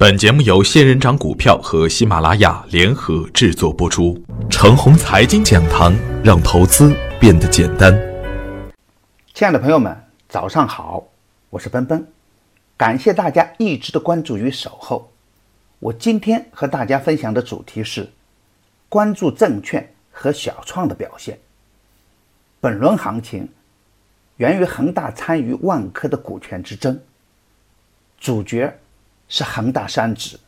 本节目由仙人掌股票和喜马拉雅联合制作播出。程红财经讲堂，让投资变得简单。亲爱的朋友们，早上好，我是奔奔，感谢大家一直的关注与守候。我今天和大家分享的主题是关注证券和小创的表现。本轮行情源于恒大参与万科的股权之争，主角。是恒大山指，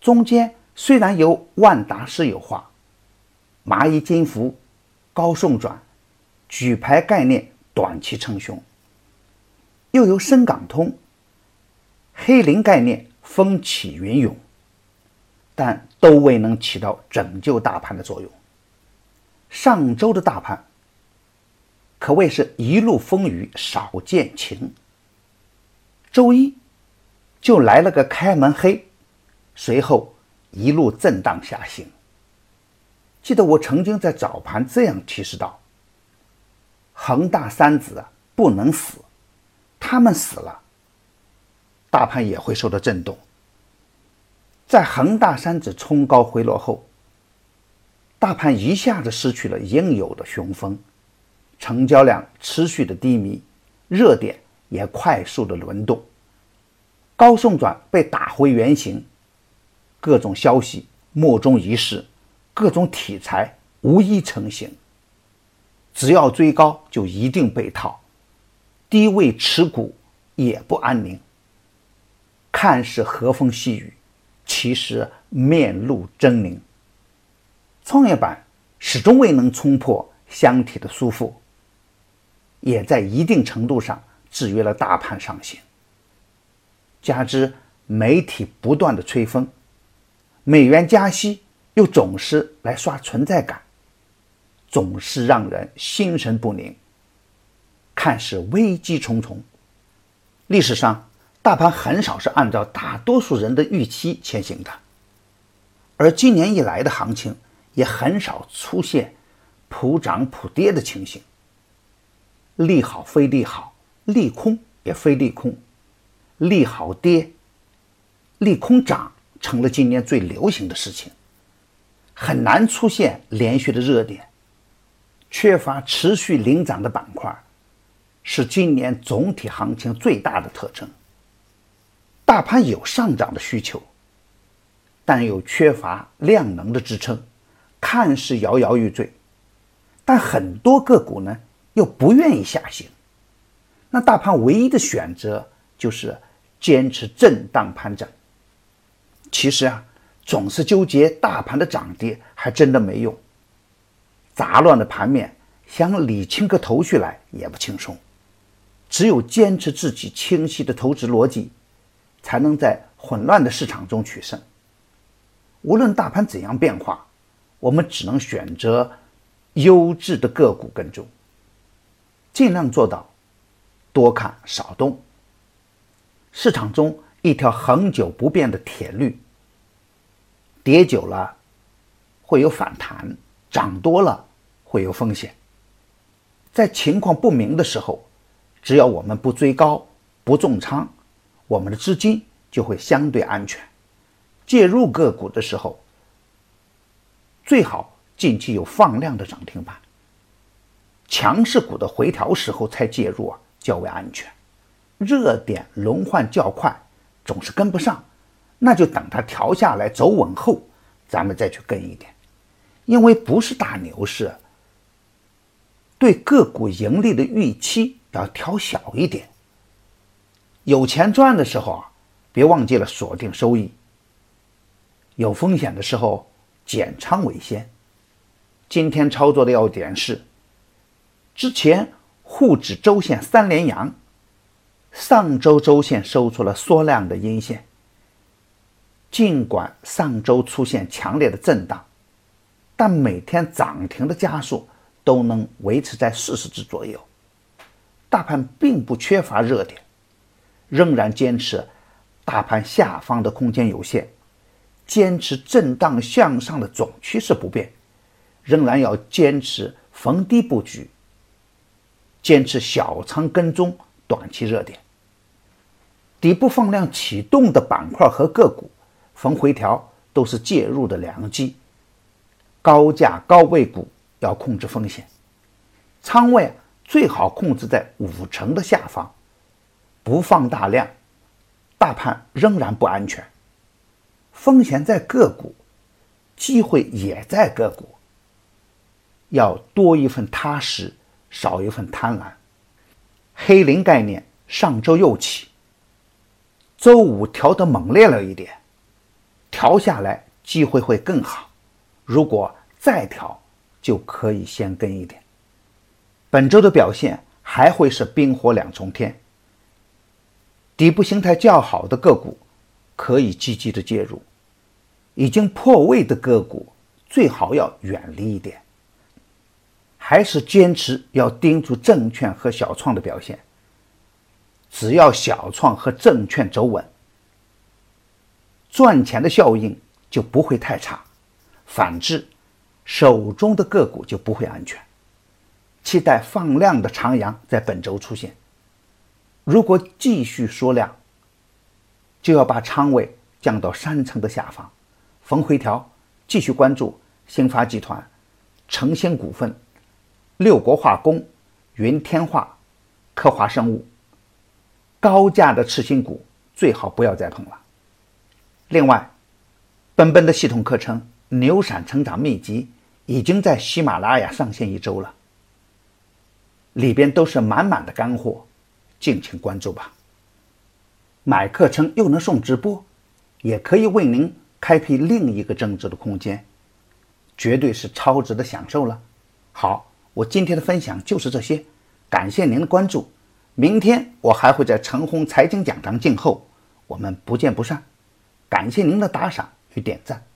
中间虽然有万达私有化、蚂蚁金服、高送转、举牌概念短期称雄，又有深港通、黑林概念风起云涌，但都未能起到拯救大盘的作用。上周的大盘可谓是一路风雨少见晴，周一。就来了个开门黑，随后一路震荡下行。记得我曾经在早盘这样提示道：“恒大三子啊，不能死，他们死了，大盘也会受到震动。”在恒大三子冲高回落后，大盘一下子失去了应有的雄风，成交量持续的低迷，热点也快速的轮动。高送转被打回原形，各种消息莫衷一是，各种题材无一成型。只要追高就一定被套，低位持股也不安宁。看似和风细雨，其实面露狰狞。创业板始终未能冲破箱体的束缚，也在一定程度上制约了大盘上行。加之媒体不断的吹风，美元加息又总是来刷存在感，总是让人心神不宁，看似危机重重。历史上，大盘很少是按照大多数人的预期前行的，而今年以来的行情也很少出现普涨普跌的情形，利好非利好，利空也非利空。利好跌，利空涨成了今年最流行的事情，很难出现连续的热点，缺乏持续领涨的板块，是今年总体行情最大的特征。大盘有上涨的需求，但又缺乏量能的支撑，看似摇摇欲坠，但很多个股呢又不愿意下行，那大盘唯一的选择就是。坚持震荡盘整，其实啊，总是纠结大盘的涨跌，还真的没用。杂乱的盘面，想理清个头绪来也不轻松。只有坚持自己清晰的投资逻辑，才能在混乱的市场中取胜。无论大盘怎样变化，我们只能选择优质的个股跟踪，尽量做到多看少动。市场中一条恒久不变的铁律：跌久了会有反弹，涨多了会有风险。在情况不明的时候，只要我们不追高、不重仓，我们的资金就会相对安全。介入个股的时候，最好近期有放量的涨停板。强势股的回调时候才介入啊，较为安全。热点轮换较快，总是跟不上，那就等它调下来走稳后，咱们再去跟一点。因为不是大牛市，对个股盈利的预期要调小一点。有钱赚的时候啊，别忘记了锁定收益；有风险的时候减仓为先。今天操作的要点是：之前沪指周线三连阳。上周周线收出了缩量的阴线，尽管上周出现强烈的震荡，但每天涨停的家数都能维持在四十只左右。大盘并不缺乏热点，仍然坚持大盘下方的空间有限，坚持震荡向上的总趋势不变，仍然要坚持逢低布局，坚持小仓跟踪。短期热点，底部放量启动的板块和个股，逢回调都是介入的良机。高价高位股要控制风险，仓位最好控制在五成的下方，不放大量，大盘仍然不安全。风险在个股，机会也在个股，要多一份踏实，少一份贪婪。黑林概念上周又起，周五调得猛烈了一点，调下来机会会更好。如果再调，就可以先跟一点。本周的表现还会是冰火两重天。底部形态较好的个股可以积极的介入，已经破位的个股最好要远离一点。还是坚持要盯住证券和小创的表现。只要小创和证券走稳，赚钱的效应就不会太差。反之，手中的个股就不会安全。期待放量的长阳在本周出现。如果继续缩量，就要把仓位降到三成的下方。逢回调，继续关注兴发集团、诚兴股份、六国化工、云天化、科华生物。高价的次新股最好不要再碰了。另外，奔奔的系统课程。牛闪成长秘籍已经在喜马拉雅上线一周了，里边都是满满的干货，敬请关注吧。买课程又能送直播，也可以为您开辟另一个增值的空间，绝对是超值的享受了。好，我今天的分享就是这些，感谢您的关注。明天我还会在陈红财经讲堂静候，我们不见不散。感谢您的打赏与点赞。